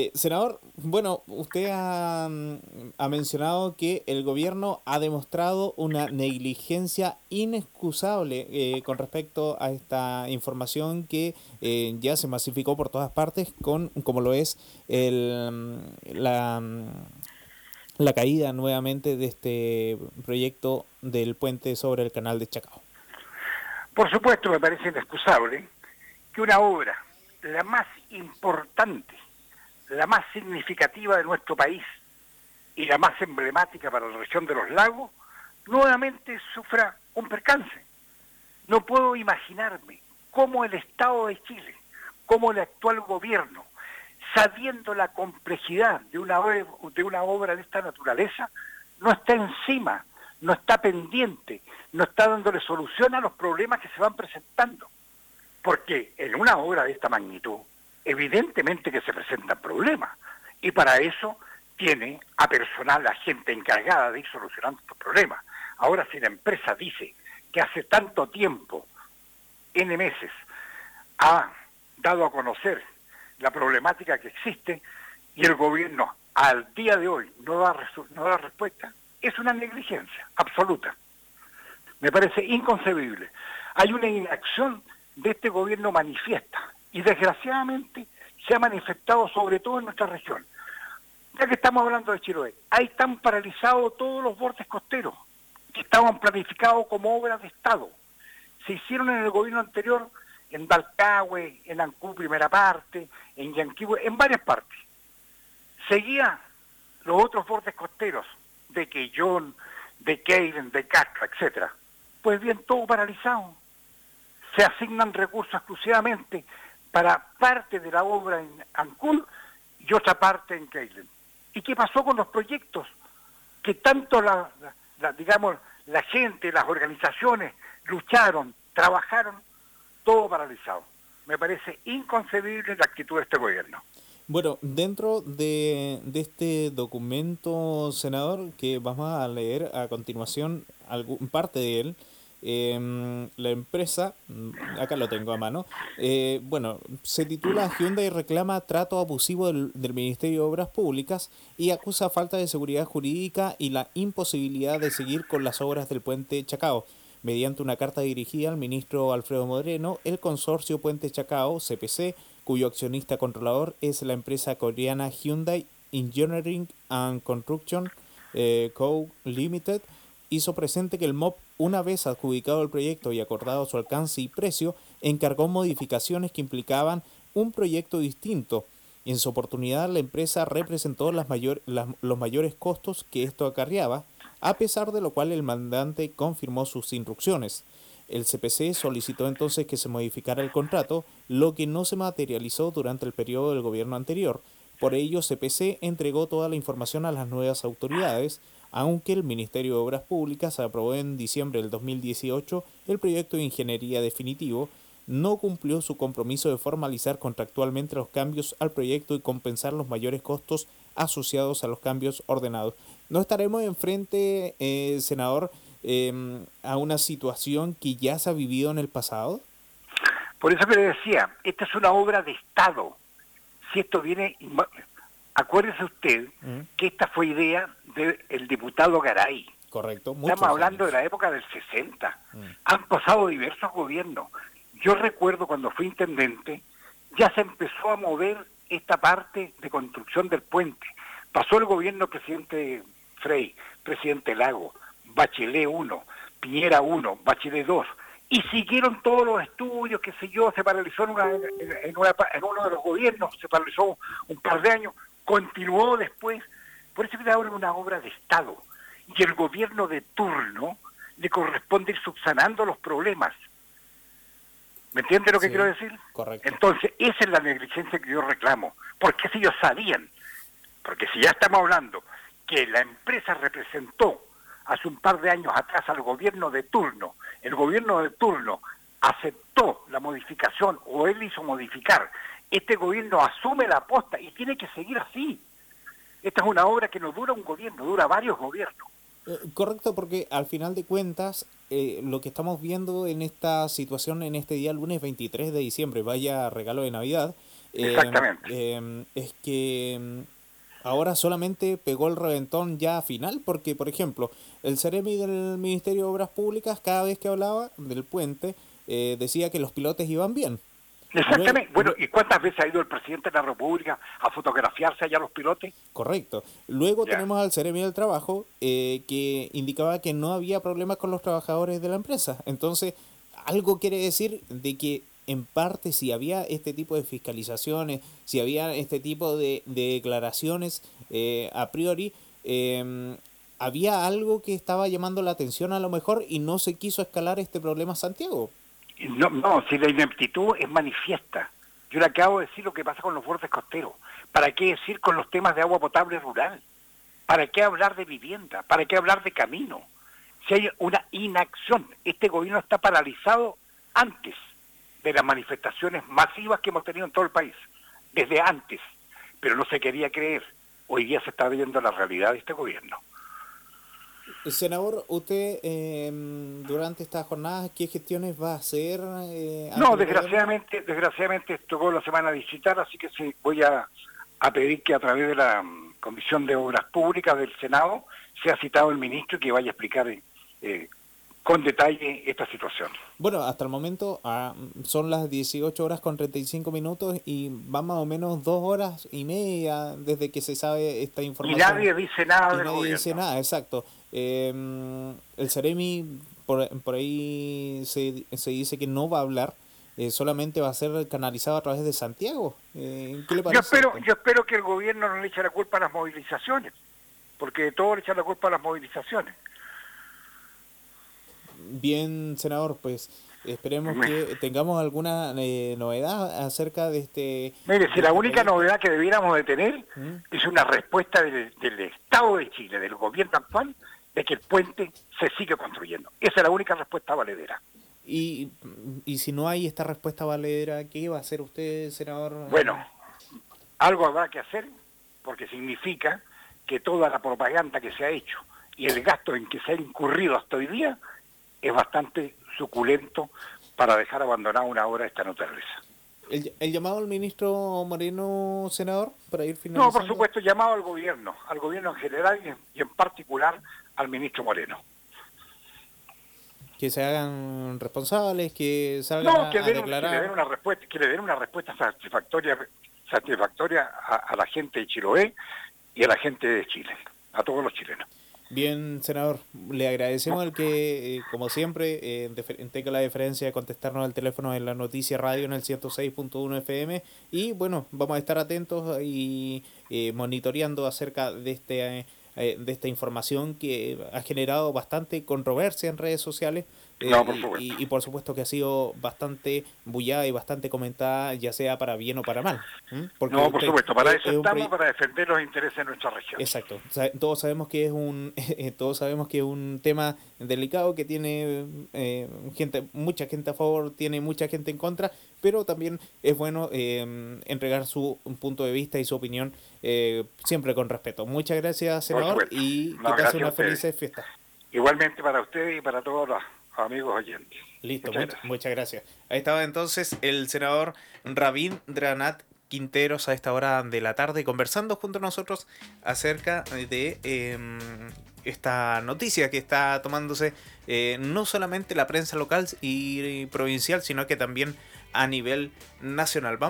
Eh, senador, bueno, usted ha, mencionado que el gobierno ha demostrado una negligencia inexcusable eh, con respecto a esta información que eh, ya se masificó por todas partes, con como lo es el, la, la caída nuevamente de este proyecto del puente sobre el canal de Chacao. Por supuesto, me parece inexcusable que una obra, la más importante, la más significativa de nuestro país y la más emblemática para la región de los lagos, nuevamente sufra un percance. No puedo imaginarme cómo el Estado de Chile, cómo el actual gobierno, sabiendo la complejidad de una, de una obra de esta naturaleza, no está encima, no está pendiente, no está dándole solución a los problemas que se van presentando. Porque en una obra de esta magnitud, evidentemente que se presentan problemas. Y para eso tiene a personal, a gente encargada de ir solucionando estos problemas. Ahora, si la empresa dice que hace tanto tiempo, N meses, ha dado a conocer la problemática que existe y el gobierno al día de hoy no da, no da respuesta, es una negligencia absoluta. Me parece inconcebible. Hay una inacción de este gobierno manifiesta y desgraciadamente se ha manifestado sobre todo en nuestra región. Ya que estamos hablando de Chiloé, ahí están paralizados todos los bordes costeros que estaban planificados como obras de Estado. Se hicieron en el gobierno anterior en Dalcahue, en Ancú, primera parte, en Yanquihue, en varias partes. Seguía los otros bordes costeros de Quellón, de Keilen, de Castro, etcétera. Pues bien, todo paralizado. Se asignan recursos exclusivamente para parte de la obra en Ancún y otra parte en Keilen. ¿Y qué pasó con los proyectos que tanto la, digamos, la gente, las organizaciones lucharon, trabajaron todo paralizado. Me parece inconcebible la actitud de este gobierno. Bueno, dentro de, este documento, senador, que vamos a leer a continuación algún, parte de él, em, la empresa, mm, acá lo tengo a mano, eh, bueno, se titula Hyundai reclama trato abusivo del, Ministerio de Obras Públicas y acusa falta de seguridad jurídica y la imposibilidad de seguir con las obras del puente Chacao. Mediante una carta dirigida al ministro Alfredo Moreno, el consorcio Puente Chacao, CPC, cuyo accionista controlador es la empresa coreana Hyundai Engineering and Construction eh, Co. Limited, hizo presente que el MOP, una vez adjudicado el proyecto y acordado su alcance y precio, encargó modificaciones que implicaban un proyecto distinto. En su oportunidad, la empresa representó las los mayores costos que esto acarreaba, a pesar de lo cual el mandante confirmó sus instrucciones. El CPC solicitó entonces que se modificara el contrato, lo que no se materializó durante el periodo del gobierno anterior. Por ello, CPC entregó toda la información a las nuevas autoridades, aunque el Ministerio de Obras Públicas aprobó en diciembre del 2018 el proyecto de ingeniería definitivo, no cumplió su compromiso de formalizar contractualmente los cambios al proyecto y compensar los mayores costos asociados a los cambios ordenados. ¿No estaremos enfrente, eh, senador, em, a una situación que ya se ha vivido en el pasado? Por eso que le decía, esta es una obra de Estado. Si esto viene, acuérdese usted mm. que esta fue idea del diputado Garay. Correcto. Estamos hablando de la época del 60. Mm. Han pasado diversos gobiernos. Yo recuerdo cuando fui intendente, ya se empezó a mover esta parte de construcción del puente. Pasó el gobierno presidente Frey, presidente Lago, Bachelet 1, Piñera 1, Bachelet 2, y siguieron todos los estudios, qué sé yo, se paralizó en, en, uno de los gobiernos, se paralizó un par de años, continuó después. Por eso que ahora es una obra de Estado. Y el gobierno de turno le corresponde ir subsanando los problemas. ¿Me entiende lo que quiero decir? Correcto. Entonces, esa es la negligencia que yo reclamo. Porque si ellos sabían, porque si ya estamos hablando que la empresa representó hace un par de años atrás al gobierno de turno, el gobierno de turno aceptó la modificación o él hizo modificar, este gobierno asume la aposta y tiene que seguir así. Esta es una obra que no dura un gobierno, dura varios gobiernos. Eh, correcto, porque al final de cuentas, eh, lo que estamos viendo en esta situación en este día, lunes 23 de diciembre, vaya regalo de Navidad, Exactamente. es que ahora solamente pegó el reventón ya final, porque, por ejemplo, el Ceremi del Ministerio de Obras Públicas, cada vez que hablaba del puente, eh, decía que los pilotes iban bien. Exactamente. bueno, ¿y cuántas veces ha ido el presidente de la República a fotografiarse allá los pilotes? Correcto. Luego tenemos al Ceremi del Trabajo, eh, que indicaba que no había problemas con los trabajadores de la empresa. Entonces, algo quiere decir de que en parte si había este tipo de fiscalizaciones, si había este tipo de, declaraciones eh, a priori, em, había algo que estaba llamando la atención a lo mejor y no se quiso escalar este problema Santiago. No, no, si la ineptitud es manifiesta. Yo le acabo de decir lo que pasa con los bordes costeros. ¿Para qué decir con los temas de agua potable rural? ¿Para qué hablar de vivienda? ¿Para qué hablar de camino? Si hay una inacción, este gobierno está paralizado antes de las manifestaciones masivas que hemos tenido en todo el país, desde antes, pero no se quería creer. Hoy día se está viendo la realidad de este gobierno. Senador, usted em, durante estas jornadas, ¿qué gestiones va a hacer? Eh, no, desgraciadamente, desgraciadamente tocó la semana digital, así que sí, voy a, a pedir que a través de la mm, Comisión de Obras Públicas del Senado sea citado el ministro y que vaya a explicar eh, con detalle esta situación. Bueno, hasta el momento ah, son las 18 horas con 35 minutos y van más o menos dos horas y media desde que se sabe esta información. Y nadie dice nada y nadie dice nada, exacto. Em, el Ceremi, por, por ahí se, se, dice que no va a hablar, eh, solamente va a ser canalizado a través de Santiago. Eh, ¿Qué le parece? Yo espero, yo espero que el gobierno no le eche la culpa a las movilizaciones, porque todo le echa la culpa a las movilizaciones. Bien, senador, pues esperemos que tengamos alguna eh, novedad acerca de este... Mire, si la este única novedad que debiéramos de tener ¿Mm? es una respuesta del, Estado de Chile, del gobierno actual, de que el puente se sigue construyendo. Esa es la única respuesta valedera. Y, y si no hay esta respuesta valedera, ¿qué va a hacer usted, senador? Bueno, algo habrá que hacer, porque significa que toda la propaganda que se ha hecho y el gasto en que se ha incurrido hasta hoy día es bastante suculento para dejar abandonada una obra de esta naturaleza. ¿El, ¿El, llamado al ministro Moreno, senador, para ir finalizando? No, por supuesto, llamado al gobierno, al gobierno en general y en, particular al ministro Moreno. Que se hagan responsables, que salgan no, que a, declarar... que le den una respuesta, que le den una respuesta satisfactoria, satisfactoria a, a la gente de Chiloé y a la gente de Chile, a todos los chilenos. Bien, senador, le agradecemos al que, eh, como siempre, eh, tenga la deferencia de contestarnos al teléfono en la noticia radio en el 106.1 FM y bueno, vamos a estar atentos y eh, monitoreando acerca de este de esta información que ha generado bastante controversia en redes sociales eh, y, por supuesto que ha sido bastante bullada y bastante comentada, ya sea para bien o para mal. Porque no, por supuesto, para eso estamos, para defender los intereses de nuestra región. Exacto. todos sabemos que es un todos sabemos que es un tema delicado que tiene eh, gente mucha gente a favor, tiene mucha gente en contra, pero también es bueno eh, entregar su punto de vista y su opinión siempre con respeto. Muchas gracias, senador, y que pase una feliz fiesta. Igualmente para usted y para todos los amigos oyentes. Listo, muchas, gracias. Ahí estaba entonces el senador Rabín Dranat Quinteros a esta hora de la tarde conversando junto a nosotros acerca de em, esta noticia que está tomándose eh, no solamente la prensa local y provincial, sino que también a nivel nacional. Vamos